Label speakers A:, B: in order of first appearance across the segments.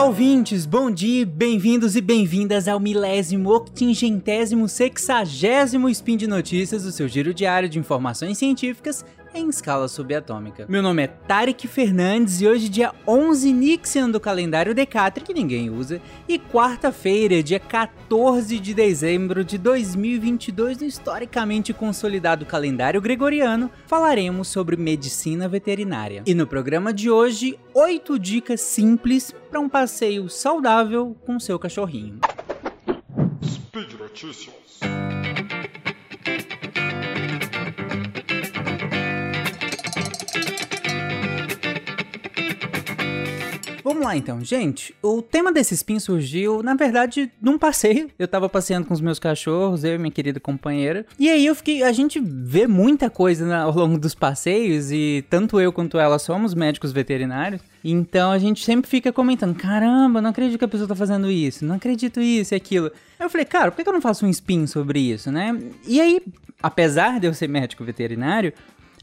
A: Olá, ouvintes! Bom dia, bem-vindos e bem-vindas ao milésimo, octingentésimo, sexagésimo Spin de Notícias, o seu giro diário de informações científicas em escala subatômica. Meu nome é Tarek Fernandes e hoje, dia 11 Nixian do calendário Decatri, que ninguém usa, e quarta-feira, dia 14 de dezembro de 2022, no historicamente consolidado calendário gregoriano, falaremos sobre medicina veterinária. E no programa de hoje, 8 dicas simples para um passeio saudável com seu cachorrinho. Speed Notícias. Vamos lá então, gente. O tema desse spin surgiu, na verdade, num passeio. Eu tava passeando com os meus cachorros, eu e minha querida companheira. E aí eu fiquei. A gente vê muita coisa ao longo dos passeios, e tanto eu quanto ela somos médicos veterinários. Então a gente sempre fica comentando: caramba, não acredito que a pessoa tá fazendo isso, não acredito isso e aquilo. Aí eu falei, cara, por que eu não faço um spin sobre isso, né? E aí, apesar de eu ser médico veterinário,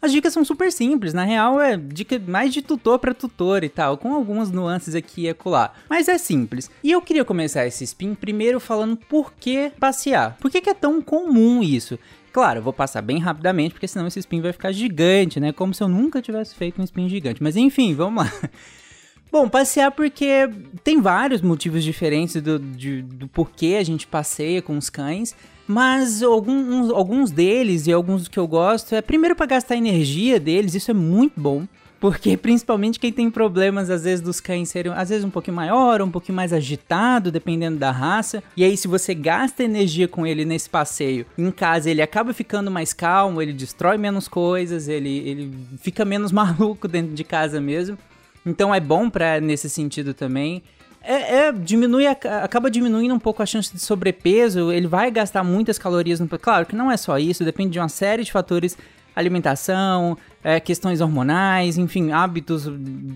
A: as dicas são super simples, na real é dica mais de tutor para tutor e tal, com algumas nuances aqui e acolá. Mas é simples. E eu queria começar esse spin primeiro falando por que passear. Por que, que é tão comum isso? Claro, eu vou passar bem rapidamente, porque senão esse spin vai ficar gigante, né? Como se eu nunca tivesse feito um spin gigante. Mas enfim, vamos lá. Bom, passear porque tem vários motivos diferentes do, de, do porquê a gente passeia com os cães. Mas alguns, alguns deles e alguns que eu gosto é primeiro para gastar energia deles, isso é muito bom. Porque principalmente quem tem problemas, às vezes, dos cães serem, às vezes, um pouquinho maior, um pouquinho mais agitado, dependendo da raça. E aí, se você gasta energia com ele nesse passeio, em casa ele acaba ficando mais calmo, ele destrói menos coisas, ele, ele fica menos maluco dentro de casa mesmo. Então é bom para nesse sentido também. É, é, diminui, acaba diminuindo um pouco a chance de sobrepeso, ele vai gastar muitas calorias no. Claro que não é só isso, depende de uma série de fatores alimentação, é, questões hormonais, enfim, hábitos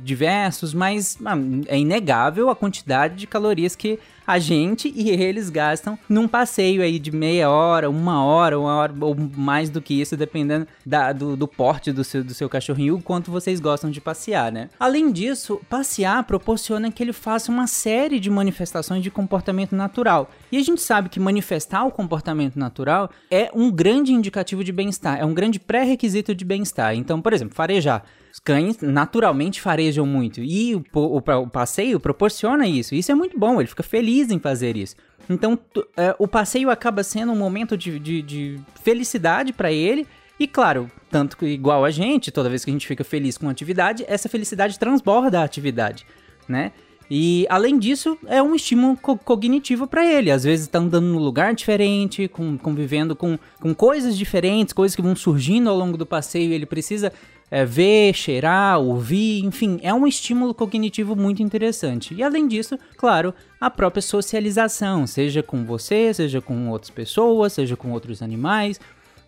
A: diversos, mas ah, é inegável a quantidade de calorias que a gente e eles gastam num passeio aí de meia hora, uma hora, uma hora ou mais do que isso, dependendo da, do, do porte do seu, do seu cachorrinho, o quanto vocês gostam de passear, né? Além disso, passear proporciona que ele faça uma série de manifestações de comportamento natural. E a gente sabe que manifestar o comportamento natural é um grande indicativo de bem-estar, é um grande pré-requisito de bem-estar. Então, por exemplo, farejar. Os cães naturalmente farejam muito e o, o, o, passeio proporciona isso. Isso é muito bom, ele fica feliz em fazer isso. Então, é, o passeio acaba sendo um momento de, de, de felicidade para ele. E claro, tanto que igual a gente, toda vez que a gente fica feliz com a atividade, essa felicidade transborda a atividade, né? E além disso, é um estímulo co cognitivo para ele. Às vezes está andando num lugar diferente, com, convivendo com, com coisas diferentes, coisas que vão surgindo ao longo do passeio. Ele precisa é, ver, cheirar, ouvir, enfim, é um estímulo cognitivo muito interessante. E além disso, claro, a própria socialização, seja com você, seja com outras pessoas, seja com outros animais.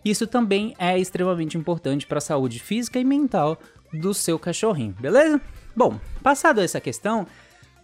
A: Isso também é extremamente importante para a saúde física e mental do seu cachorrinho, beleza? Bom, passado essa questão,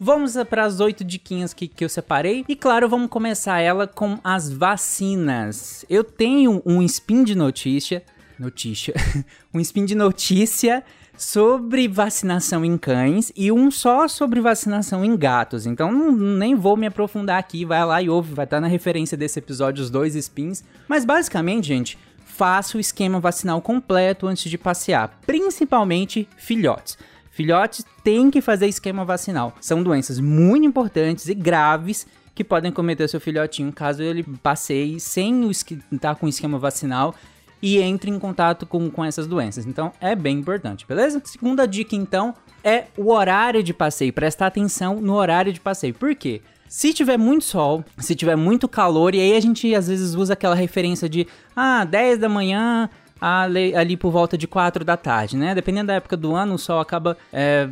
A: Vamos para as oito diquinhas que, que eu separei. E claro, vamos começar ela com as vacinas. Eu tenho um spin de notícia. Notícia. um spin de notícia sobre vacinação em cães e um só sobre vacinação em gatos. Então não, nem vou me aprofundar aqui, vai lá e ouve, vai estar na referência desse episódio os dois spins. Mas basicamente, gente, faça o esquema vacinal completo antes de passear, principalmente filhotes. Filhotes têm que fazer esquema vacinal. São doenças muito importantes e graves que podem cometer seu filhotinho caso ele passeie sem estar tá com esquema vacinal e entre em contato com, com essas doenças. Então é bem importante, beleza? Segunda dica então é o horário de passeio. Prestar atenção no horário de passeio. Por quê? Se tiver muito sol, se tiver muito calor, e aí a gente às vezes usa aquela referência de ah, 10 da manhã ali, por volta de 4 da tarde, né? Dependendo da época do ano, o sol acaba é,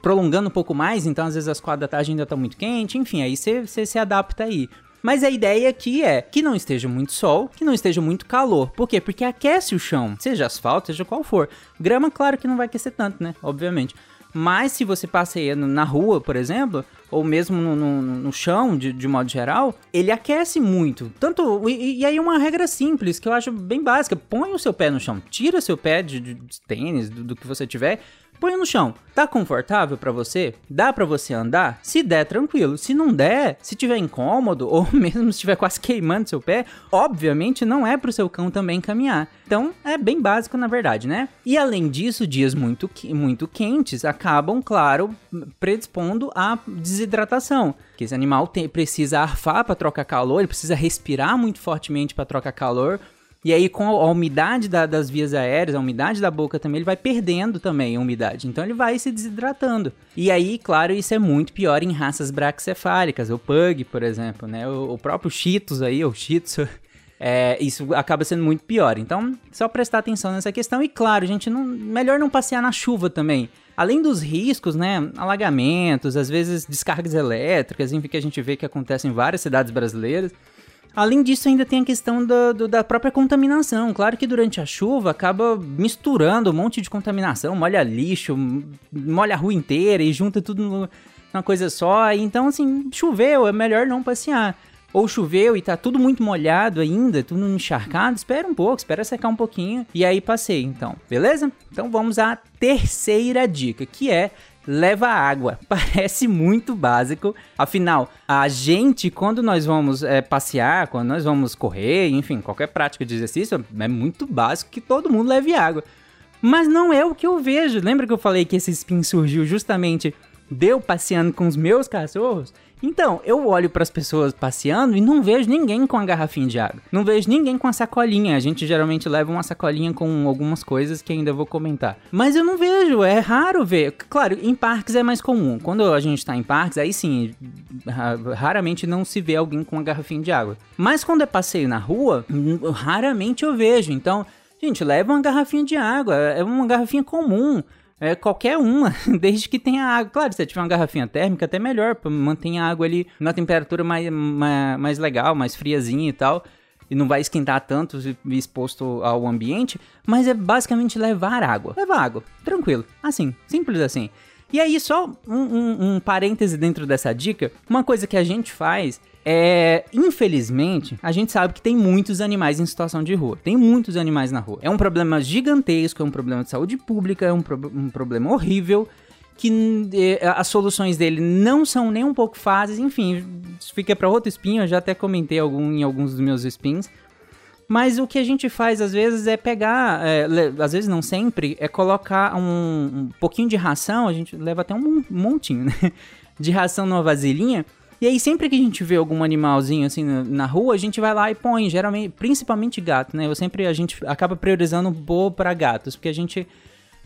A: prolongando um pouco mais, então às vezes às 4 da tarde ainda tá muito quente, enfim, aí você se adapta aí. Mas a ideia aqui é que não esteja muito sol, que não esteja muito calor. Por quê? Porque aquece o chão, seja asfalto, seja qual for. Grama, claro que não vai aquecer tanto, né? Obviamente. Mas se você passeia na rua, por exemplo, ou mesmo no, no, no chão, de, de, modo geral, ele aquece muito. Tanto. E, e, aí uma regra simples, que eu acho bem básica: põe o seu pé no chão, tira seu pé de, de tênis, do, do, que você tiver. Põe no chão. Tá confortável para você? Dá para você andar? Se der, tranquilo. Se não der, se tiver incômodo ou mesmo se estiver quase queimando seu pé, obviamente não é pro seu cão também caminhar. Então, é bem básico na verdade, né? E além disso, dias muito, muito quentes acabam, claro, predispondo à desidratação. Que esse animal tem, precisa arfar para trocar calor, ele precisa respirar muito fortemente para trocar calor e aí, com a umidade da, das vias aéreas, a umidade da boca também, ele vai perdendo também a umidade. Então, ele vai se desidratando. E aí, claro, isso é muito pior em raças braxcefálicas, o Pug, por exemplo, né? O, o próprio Cheetos aí, o Tzu, é, isso acaba sendo muito pior. Então, só prestar atenção nessa questão. E claro, gente, não, melhor não passear na chuva também. Além dos riscos, né, alagamentos, às vezes descargas elétricas, enfim, que a gente vê que acontecem em várias cidades brasileiras. Além disso, ainda tem a questão do, do, da própria contaminação. Claro que durante a chuva acaba misturando um monte de contaminação, molha lixo, molha a rua inteira e junta tudo numa coisa só. Então, assim, choveu, é melhor não passear. Ou choveu e tá tudo muito molhado ainda, tudo encharcado, espera um pouco, espera secar um pouquinho e aí passei, então, beleza? Então vamos à terceira dica, que é leva água. Parece muito básico. Afinal, a gente, quando nós vamos é, passear, quando nós vamos correr, enfim, qualquer prática de exercício, é muito básico que todo mundo leve água. Mas não é o que eu vejo. Lembra que eu falei que esse spin surgiu justamente deu passeando com os meus cachorros? Então, eu olho para as pessoas passeando e não vejo ninguém com a garrafinha de água. Não vejo ninguém com a sacolinha. A gente geralmente leva uma sacolinha com algumas coisas que ainda vou comentar. Mas eu não vejo, é raro ver. Claro, em parques é mais comum. Quando a gente tá em parques, aí sim, raramente não se vê alguém com uma garrafinha de água. Mas quando é passeio na rua, raramente eu vejo. Então, gente, leva uma garrafinha de água, é uma garrafinha comum. É, qualquer uma, desde que tenha água. Claro, se tiver uma garrafinha térmica, até melhor, mantém a água ali na temperatura mais, mais, mais legal, mais friazinha e tal. E não vai esquentar tanto exposto ao ambiente. Mas é basicamente levar água. Levar água, tranquilo. Assim, simples assim. E aí, só um, um, um parêntese dentro dessa dica. Uma coisa que a gente faz é, infelizmente, a gente sabe que tem muitos animais em situação de rua. Tem muitos animais na rua. É um problema gigantesco, é um problema de saúde pública, é um, pro, um problema horrível que é, as soluções dele não são nem um pouco fáceis, enfim, fica para outro espinho, eu já até comentei algum, em alguns dos meus spins. Mas o que a gente faz às vezes é pegar, é, às vezes não sempre, é colocar um, um, pouquinho de ração, a gente leva até um montinho, né? De ração numa vasilhinha e aí, sempre que a gente vê algum animalzinho assim na, rua, a gente vai lá e põe, geralmente, principalmente gato, né? Eu sempre a gente acaba priorizando boa para gatos, porque a gente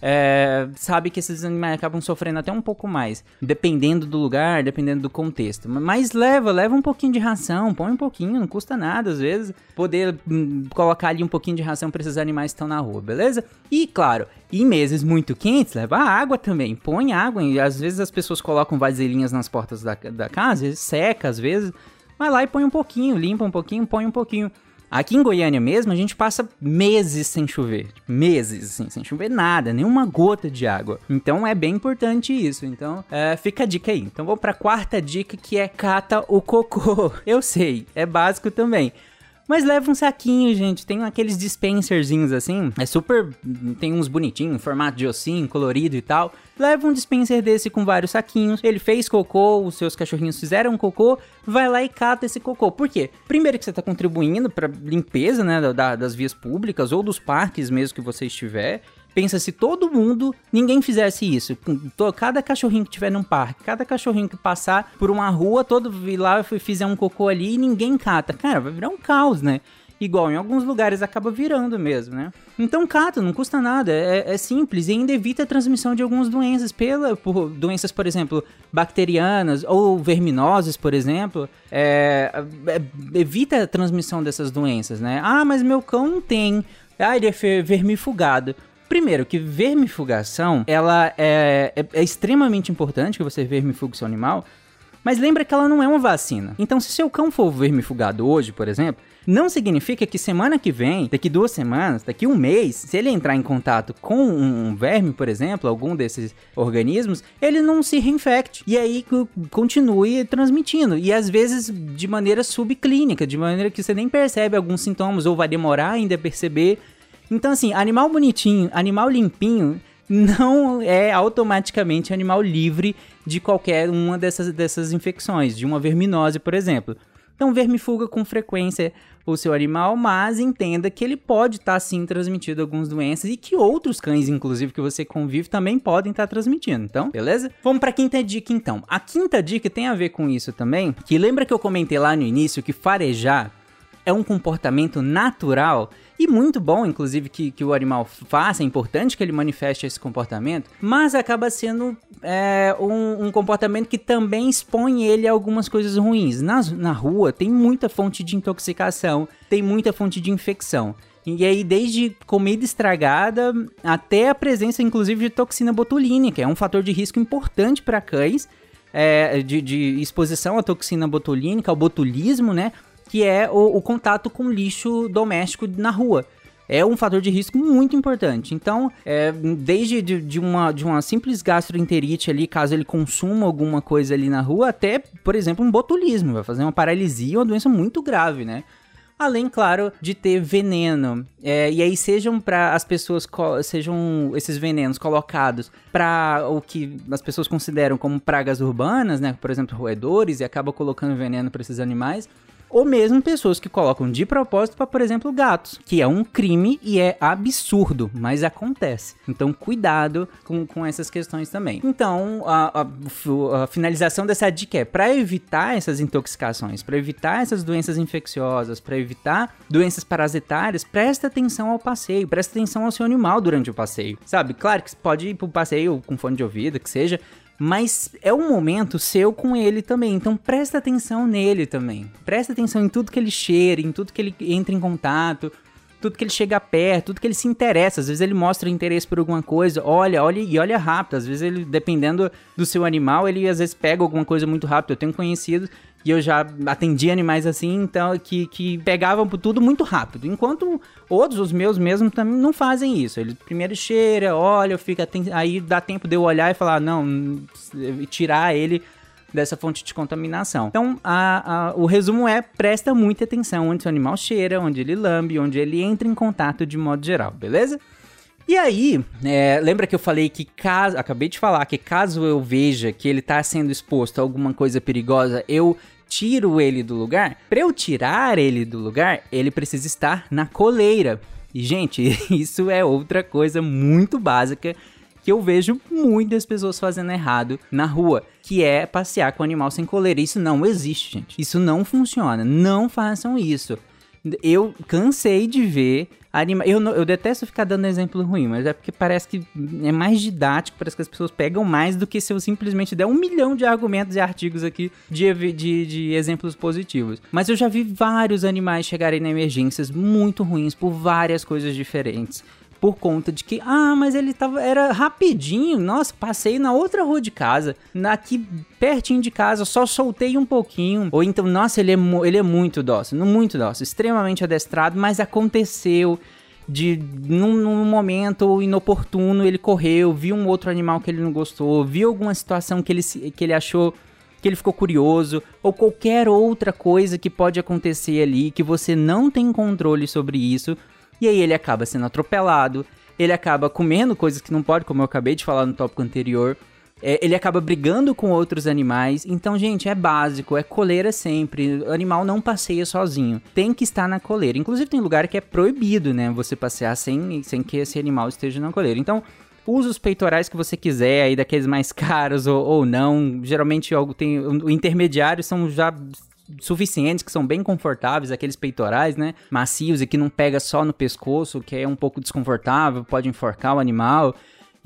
A: é, sabe que esses animais acabam sofrendo até um pouco mais, dependendo do lugar, dependendo do contexto. Mas leva, leva um pouquinho de ração, põe um pouquinho, não custa nada às vezes, poder hum, colocar ali um pouquinho de ração para esses animais que estão na rua, beleza? E claro, em meses muito quentes, leva água também, põe água, e às vezes as pessoas colocam vasilhinhas nas portas da, da casa, seca às vezes, vai lá e põe um pouquinho, limpa um pouquinho, põe um pouquinho. Aqui em Goiânia mesmo, a gente passa meses sem chover. Meses, assim, sem chover nada, nenhuma gota de água. Então é bem importante isso. Então é, fica a dica aí. Então vou pra quarta dica que é cata o cocô. Eu sei, é básico também. Mas leva um saquinho, gente. Tem aqueles dispenserzinhos assim. É super. Tem uns bonitinhos, formato de ossinho, colorido e tal. Leva um dispenser desse com vários saquinhos. Ele fez cocô, os seus cachorrinhos fizeram cocô. Vai lá e cata esse cocô. Por quê? Primeiro que você tá contribuindo pra limpeza, né, da, das vias públicas ou dos parques mesmo que você estiver. Pensa se todo mundo, ninguém fizesse isso. Cada cachorrinho que tiver num parque, cada cachorrinho que passar por uma rua, todo lá fizer um cocô ali e ninguém cata. Cara, vai virar um caos, né? Igual em alguns lugares acaba virando mesmo, né? Então cata, não custa nada, é, é, simples e ainda evita a transmissão de algumas doenças, pela, por doenças, por exemplo, bacterianas ou verminosas, por exemplo, é, é, evita a transmissão dessas doenças, né? Ah, mas meu cão não tem, ah, ele é vermifugado. Primeiro, que vermifugação, ela é, é, é extremamente importante que você vermifugue seu animal, mas lembra que ela não é uma vacina. Então, se seu cão for vermifugado hoje, por exemplo, não significa que semana que vem, daqui duas semanas, daqui um mês, se ele entrar em contato com um verme, por exemplo, algum desses organismos, ele não se reinfecte. E aí continue transmitindo. E às vezes de maneira subclínica, de maneira que você nem percebe alguns sintomas ou vai demorar ainda a perceber então, assim, animal bonitinho, animal limpinho, não é automaticamente animal livre de qualquer uma dessas, dessas infecções, de uma verminose, por exemplo. Então, vermifuga com frequência o seu animal, mas entenda que ele pode estar tá, sim transmitindo algumas doenças e que outros cães, inclusive, que você convive, também podem estar tá transmitindo. Então, beleza? Vamos para a quinta dica, então. A quinta dica tem a ver com isso também, que lembra que eu comentei lá no início que farejar é um comportamento natural e muito bom, inclusive, que, que o animal faça, é importante que ele manifeste esse comportamento, mas acaba sendo é, um, um, comportamento que também expõe ele a algumas coisas ruins. Na, na rua tem muita fonte de intoxicação, tem muita fonte de infecção. E aí, desde comida estragada até a presença, inclusive, de toxina botulínica, é um fator de risco importante para cães. É, de, de, exposição à toxina botulínica, ao botulismo, né? Que é o, o contato com lixo doméstico na rua é um fator de risco muito importante. Então, é, desde de, de, uma, de uma simples gastroenterite ali, caso ele consuma alguma coisa ali na rua, até, por exemplo, um botulismo, vai fazer uma paralisia, uma doença muito grave, né? Além, claro, de ter veneno. É, e aí sejam para as pessoas, sejam esses venenos colocados para o que as pessoas consideram como pragas urbanas, né? Por exemplo, roedores, e acaba colocando veneno para esses animais ou mesmo pessoas que colocam de propósito para, por exemplo, gatos, que é um crime e é absurdo, mas acontece. Então, cuidado com, com essas questões também. Então, a, a, a finalização dessa dica é para evitar essas intoxicações, para evitar essas doenças infecciosas, para evitar doenças parasitárias, presta atenção ao passeio, presta atenção ao seu animal durante o passeio, sabe? Claro que pode ir pro passeio com fone de ouvido, que seja, mas é um momento seu com ele também. Então presta atenção nele também. Presta atenção em tudo que ele cheira, em tudo que ele entra em contato, tudo que ele chega perto, tudo que ele se interessa. Às vezes ele mostra interesse por alguma coisa, olha, olha e olha rápido. Às vezes ele, dependendo do seu animal, ele às vezes pega alguma coisa muito rápido. Eu tenho conhecidos e eu já atendi animais assim, então, que, que pegavam tudo muito rápido. Enquanto outros, os meus mesmo, também não fazem isso. Ele primeiro cheira, olha, fica. Aí dá tempo de eu olhar e falar, não, tirar ele dessa fonte de contaminação. Então, a, a, o resumo é: presta muita atenção onde seu animal cheira, onde ele lambe, onde ele entra em contato de modo geral, beleza? E aí, é, lembra que eu falei que caso. Acabei de falar que caso eu veja que ele está sendo exposto a alguma coisa perigosa, eu tiro ele do lugar, para eu tirar ele do lugar, ele precisa estar na coleira. E, gente, isso é outra coisa muito básica que eu vejo muitas pessoas fazendo errado na rua, que é passear com o animal sem coleira. Isso não existe, gente. Isso não funciona. Não façam isso. Eu cansei de ver anima... Eu, eu detesto ficar dando exemplo ruim, mas é porque parece que é mais didático, parece que as pessoas pegam mais do que se eu simplesmente der um milhão de argumentos e artigos aqui de, de, de exemplos positivos. Mas eu já vi vários animais chegarem na emergências muito ruins por várias coisas diferentes por conta de que, ah, mas ele tava, era rapidinho, nossa, passei na outra rua de casa, aqui pertinho de casa, só soltei um pouquinho, ou então, nossa, ele é, ele é muito dócil, muito dócil, extremamente adestrado, mas aconteceu de num, num, momento inoportuno ele correu, viu um outro animal que ele não gostou, viu alguma situação que ele, que ele achou que ele ficou curioso, ou qualquer outra coisa que pode acontecer ali que você não tem controle sobre isso, e aí ele acaba sendo atropelado, ele acaba comendo coisas que não pode, como eu acabei de falar no tópico anterior. É, ele acaba brigando com outros animais. Então, gente, é básico, é coleira sempre. O animal não passeia sozinho. Tem que estar na coleira. Inclusive, tem lugar que é proibido, né? Você passear sem, sem que esse animal esteja na coleira. Então, use os peitorais que você quiser, aí daqueles mais caros ou, ou não. Geralmente, algo tem. O intermediário são já suficientes, que são bem confortáveis, aqueles peitorais, né? Macios e que não pega só no pescoço, que é um pouco desconfortável, pode enforcar o animal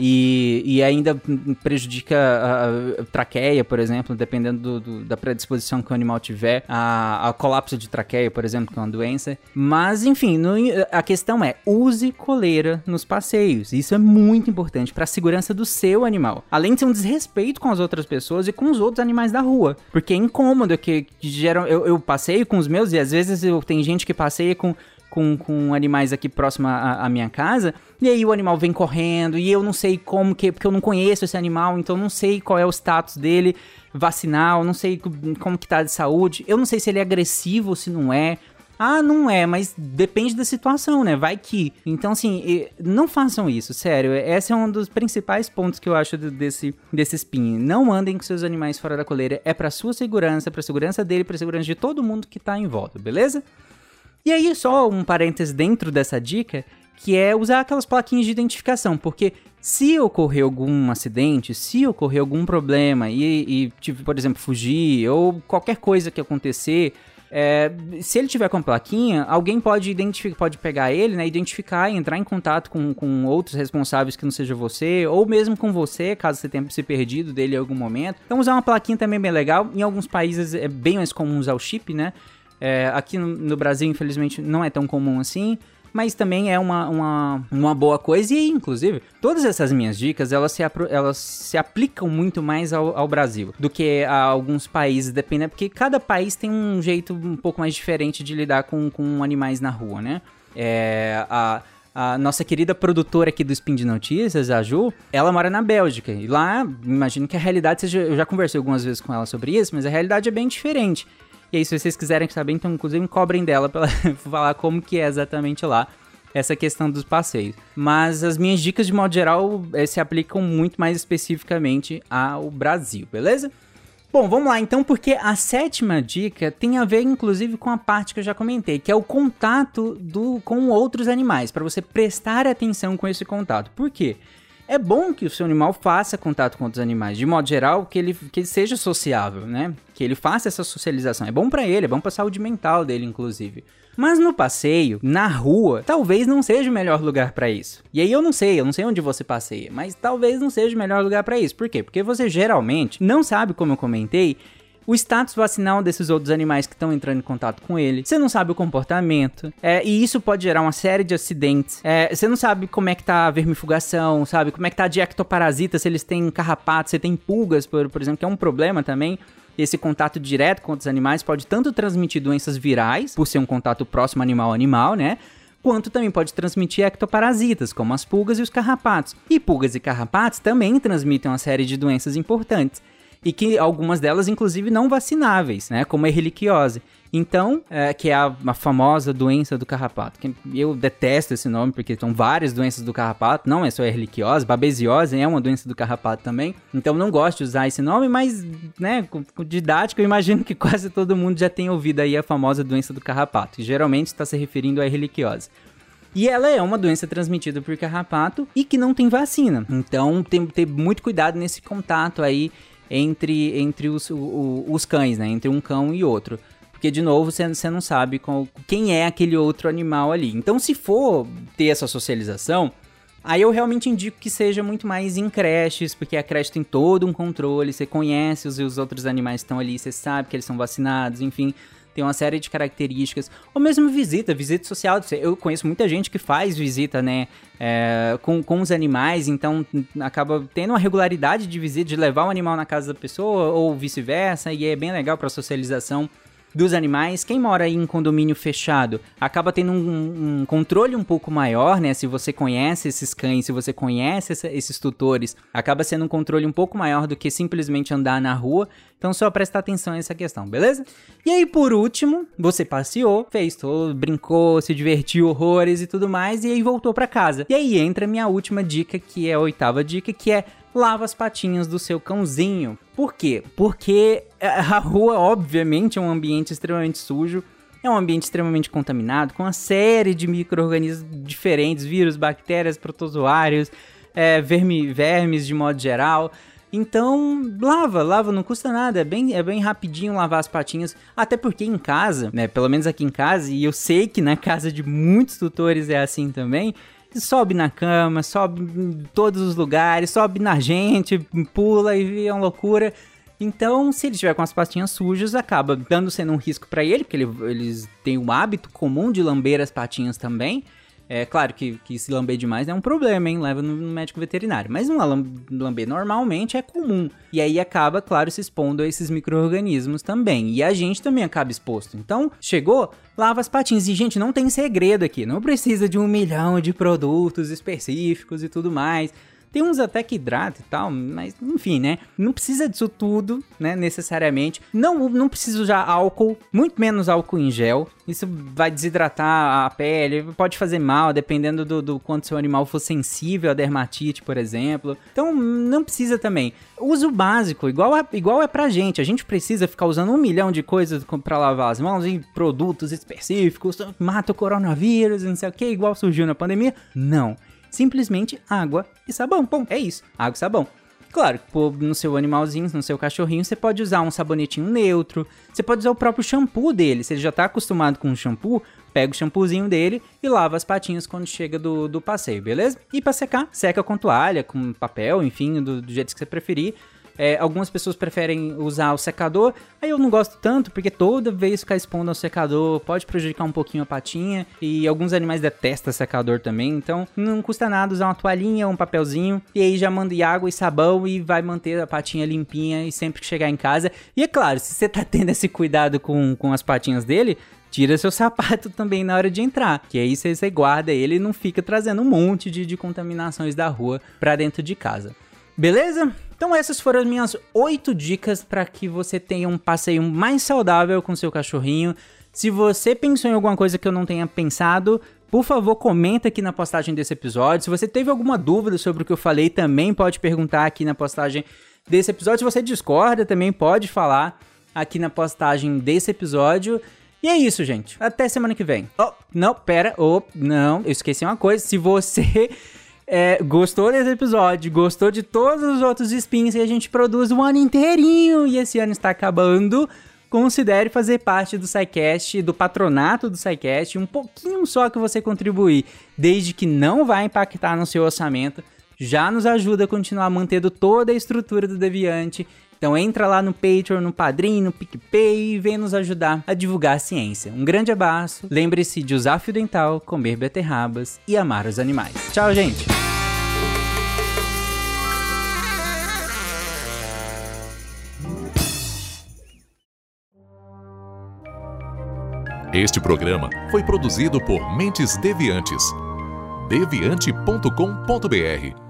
A: e, e ainda prejudica a, a traqueia, por exemplo, dependendo do, do, da predisposição que o animal tiver, a, a, colapso de traqueia, por exemplo, que é uma doença. Mas, enfim, no, a questão é, use coleira nos passeios. Isso é muito importante para a segurança do seu animal. Além de ser um desrespeito com as outras pessoas e com os outros animais da rua. Porque é incômodo que, que geram... Eu, eu passeio com os meus e às vezes eu, tem gente que passeia com com, com animais aqui próximo à, minha casa, e aí o animal vem correndo, e eu não sei como que, porque eu não conheço esse animal, então não sei qual é o status dele vacinal, não sei como que tá de saúde, eu não sei se ele é agressivo ou se não é, Ah, não é, mas depende da situação, né? Vai que. Então, assim, não façam isso, sério. Esse é um dos principais pontos que eu acho desse, desse spin. Não andem com seus animais fora da coleira. É pra sua segurança, pra segurança dele, pra segurança de todo mundo que tá em volta, beleza? E aí, só um parênteses dentro dessa dica, que é usar aquelas plaquinhas de identificação, porque se ocorrer algum acidente, se ocorrer algum problema e, e tipo, por exemplo, fugir ou qualquer coisa que acontecer, é, se ele tiver com a plaquinha, alguém pode identificar, pode pegar ele, né, identificar e entrar em contato com, com outros responsáveis que não seja você, ou mesmo com você, caso você tenha se perdido dele em algum momento. Então usar uma plaquinha também é bem legal. Em alguns países é bem mais comum usar o chip, né? É, aqui no, no Brasil, infelizmente, não é tão comum assim mas também é uma, uma, uma boa coisa. E, inclusive, todas essas minhas dicas, elas se, elas se aplicam muito mais ao, ao Brasil do que a alguns países, depende, porque cada país tem um jeito um pouco mais diferente de lidar com, com animais na rua, né? É, a, a nossa querida produtora aqui do Spin de Notícias, a Ju, ela mora na Bélgica. E lá, imagino que a realidade seja. Eu já conversei algumas vezes com ela sobre isso, mas a realidade é bem diferente. E aí, se vocês quiserem saber, então, inclusive, cobrem dela pra ela falar como que é exatamente lá essa questão dos passeios. Mas as minhas dicas, de modo geral, é, se aplicam muito mais especificamente ao Brasil, beleza? Bom, vamos lá então, porque a sétima dica tem a ver inclusive com a parte que eu já comentei, que é o contato do, com outros animais, para você prestar atenção com esse contato. Por quê? É bom que o seu animal faça contato com outros animais, de modo geral, que ele, que ele seja sociável, né? Que ele faça essa socialização. É bom para ele, é bom para a saúde mental dele, inclusive. Mas no passeio, na rua, talvez não seja o melhor lugar para isso. E aí eu não sei, eu não sei onde você passeia, mas talvez não seja o melhor lugar para isso. Por quê? Porque você geralmente não sabe, como eu comentei, o status vacinal desses outros animais que estão entrando em contato com ele. Você não sabe o comportamento. É, e isso pode gerar uma série de acidentes. É, você não sabe como é que tá a vermifugação, sabe? Como é que tá de ectoparasita, se eles têm carrapatos, se tem pulgas, por, por exemplo, que é um problema também. Esse contato direto com outros animais pode tanto transmitir doenças virais, por ser um contato próximo animal-animal, né? quanto também pode transmitir ectoparasitas, como as pulgas e os carrapatos. E pulgas e carrapatos também transmitem uma série de doenças importantes e que algumas delas, inclusive, não vacináveis, né? Como a erliquiose. Então, é, que é a, a, famosa doença do carrapato. Que eu detesto esse nome porque são várias doenças do carrapato, não é só erliquiose, babesiose é uma doença do carrapato também. Então, não gosto de usar esse nome, mas, né, com, com didático, eu imagino que quase todo mundo já tem ouvido aí a famosa doença do carrapato, que geralmente está se referindo à erliquiose. E ela é uma doença transmitida por carrapato e que não tem vacina. Então, tem que ter muito cuidado nesse contato aí entre, entre os, o, os cães, né? Entre um cão e outro. Porque, de novo, você não sabe qual, quem é aquele outro animal ali. Então, se for ter essa socialização, aí eu realmente indico que seja muito mais em creches, porque a creche tem todo um controle, você conhece os, os outros animais que estão ali, você sabe que eles são vacinados, enfim tem uma série de características. Ou mesmo visita, visita social. Eu conheço muita gente que faz visita, né? É, com, com os animais, então acaba tendo uma regularidade de visita, de levar o animal na casa da pessoa, ou vice-versa, e é bem legal para socialização dos animais. Quem mora em condomínio fechado acaba tendo um, um, controle um pouco maior, né? Se você conhece esses cães, se você conhece essa, esses tutores, acaba sendo um controle um pouco maior do que simplesmente andar na rua. Então só presta atenção nessa questão, beleza? E aí por último, você passeou, fez todo, brincou, se divertiu horrores e tudo mais, e aí voltou para casa. E aí entra minha última dica, que é a oitava dica, que é lava as patinhas do seu cãozinho. Por quê? Porque a rua, obviamente, é um ambiente extremamente sujo. É um ambiente extremamente contaminado, com uma série de micro-organismos diferentes, vírus, bactérias, protozoários, é, verme, vermes de modo geral. Então, lava, lava, não custa nada, é bem, é bem rapidinho lavar as patinhas, até porque em casa, né, pelo menos aqui em casa, e eu sei que na casa de muitos tutores é assim também, sobe na cama, sobe em todos os lugares, sobe na gente, pula e é uma loucura. Então, se ele estiver com as patinhas sujas, acaba dando sendo um risco para ele, porque ele, eles têm o hábito comum de lamber as patinhas também. É claro que, que se lamber demais é um problema, hein? Leva no, no médico veterinário. Mas uma lamber normalmente é comum. E aí acaba, claro, se expondo a esses micro-organismos também. E a gente também acaba exposto. Então, chegou, lava as patinhas. E, gente, não tem segredo aqui. Não precisa de um milhão de produtos específicos e tudo mais. Tem uns até que hidrata e tal, mas enfim, né? Não precisa disso tudo, né? Necessariamente. Não, não precisa usar álcool, muito menos álcool em gel. Isso vai desidratar a pele, pode fazer mal, dependendo do, do quanto seu animal for sensível a dermatite, por exemplo. Então, não precisa também. Uso básico, igual, a, igual é pra gente. A gente precisa ficar usando um milhão de coisas para lavar as mãos em produtos específicos, mata o coronavírus, não sei o que, igual surgiu na pandemia. Não. Simplesmente água e sabão. Bom, é isso. Água e sabão. Claro, no seu animalzinho, no seu cachorrinho, você pode usar um sabonetinho neutro. Você pode usar o próprio shampoo dele. Se ele já está acostumado com o shampoo, pega o shampoozinho dele e lava as patinhas quando chega do, do passeio, beleza? E para secar, seca com toalha, com papel, enfim, do, do jeito que você preferir. É, algumas pessoas preferem usar o secador, aí eu não gosto tanto, porque toda vez ficar expondo ao secador pode prejudicar um pouquinho a patinha, e alguns animais detestam secador também, então não custa nada usar uma toalhinha, um papelzinho, e aí já manda água e sabão e vai manter a patinha limpinha e sempre que chegar em casa. E é claro, se você tá tendo esse cuidado com, com as patinhas dele, tira seu sapato também na hora de entrar, que aí você, guarda ele e não fica trazendo um monte de, de contaminações da rua para dentro de casa. Beleza? Então essas foram as minhas oito dicas para que você tenha um passeio mais saudável com seu cachorrinho. Se você pensou em alguma coisa que eu não tenha pensado, por favor, comenta aqui na postagem desse episódio. Se você teve alguma dúvida sobre o que eu falei, também pode perguntar aqui na postagem desse episódio. Se você discorda, também pode falar aqui na postagem desse episódio. E é isso, gente. Até semana que vem. Oh, não, pera. Oh, não, eu esqueci uma coisa. Se você é, gostou desse episódio, gostou de todos os outros spins que a gente produz o ano inteirinho. E esse ano está acabando, considere fazer parte do SciCast, do patronato do SciCast, um pouquinho só que você contribuir, desde que não vai impactar no seu orçamento, já nos ajuda a continuar mantendo toda a estrutura do Deviante. Então entra lá no Patreon, no Padrim, no PicPay e vem nos ajudar a divulgar a ciência. Um grande abraço, lembre-se de usar fio dental, comer beterrabas e amar os animais. Tchau, gente!
B: Este programa foi produzido por Mentes Deviantes. deviante.com.br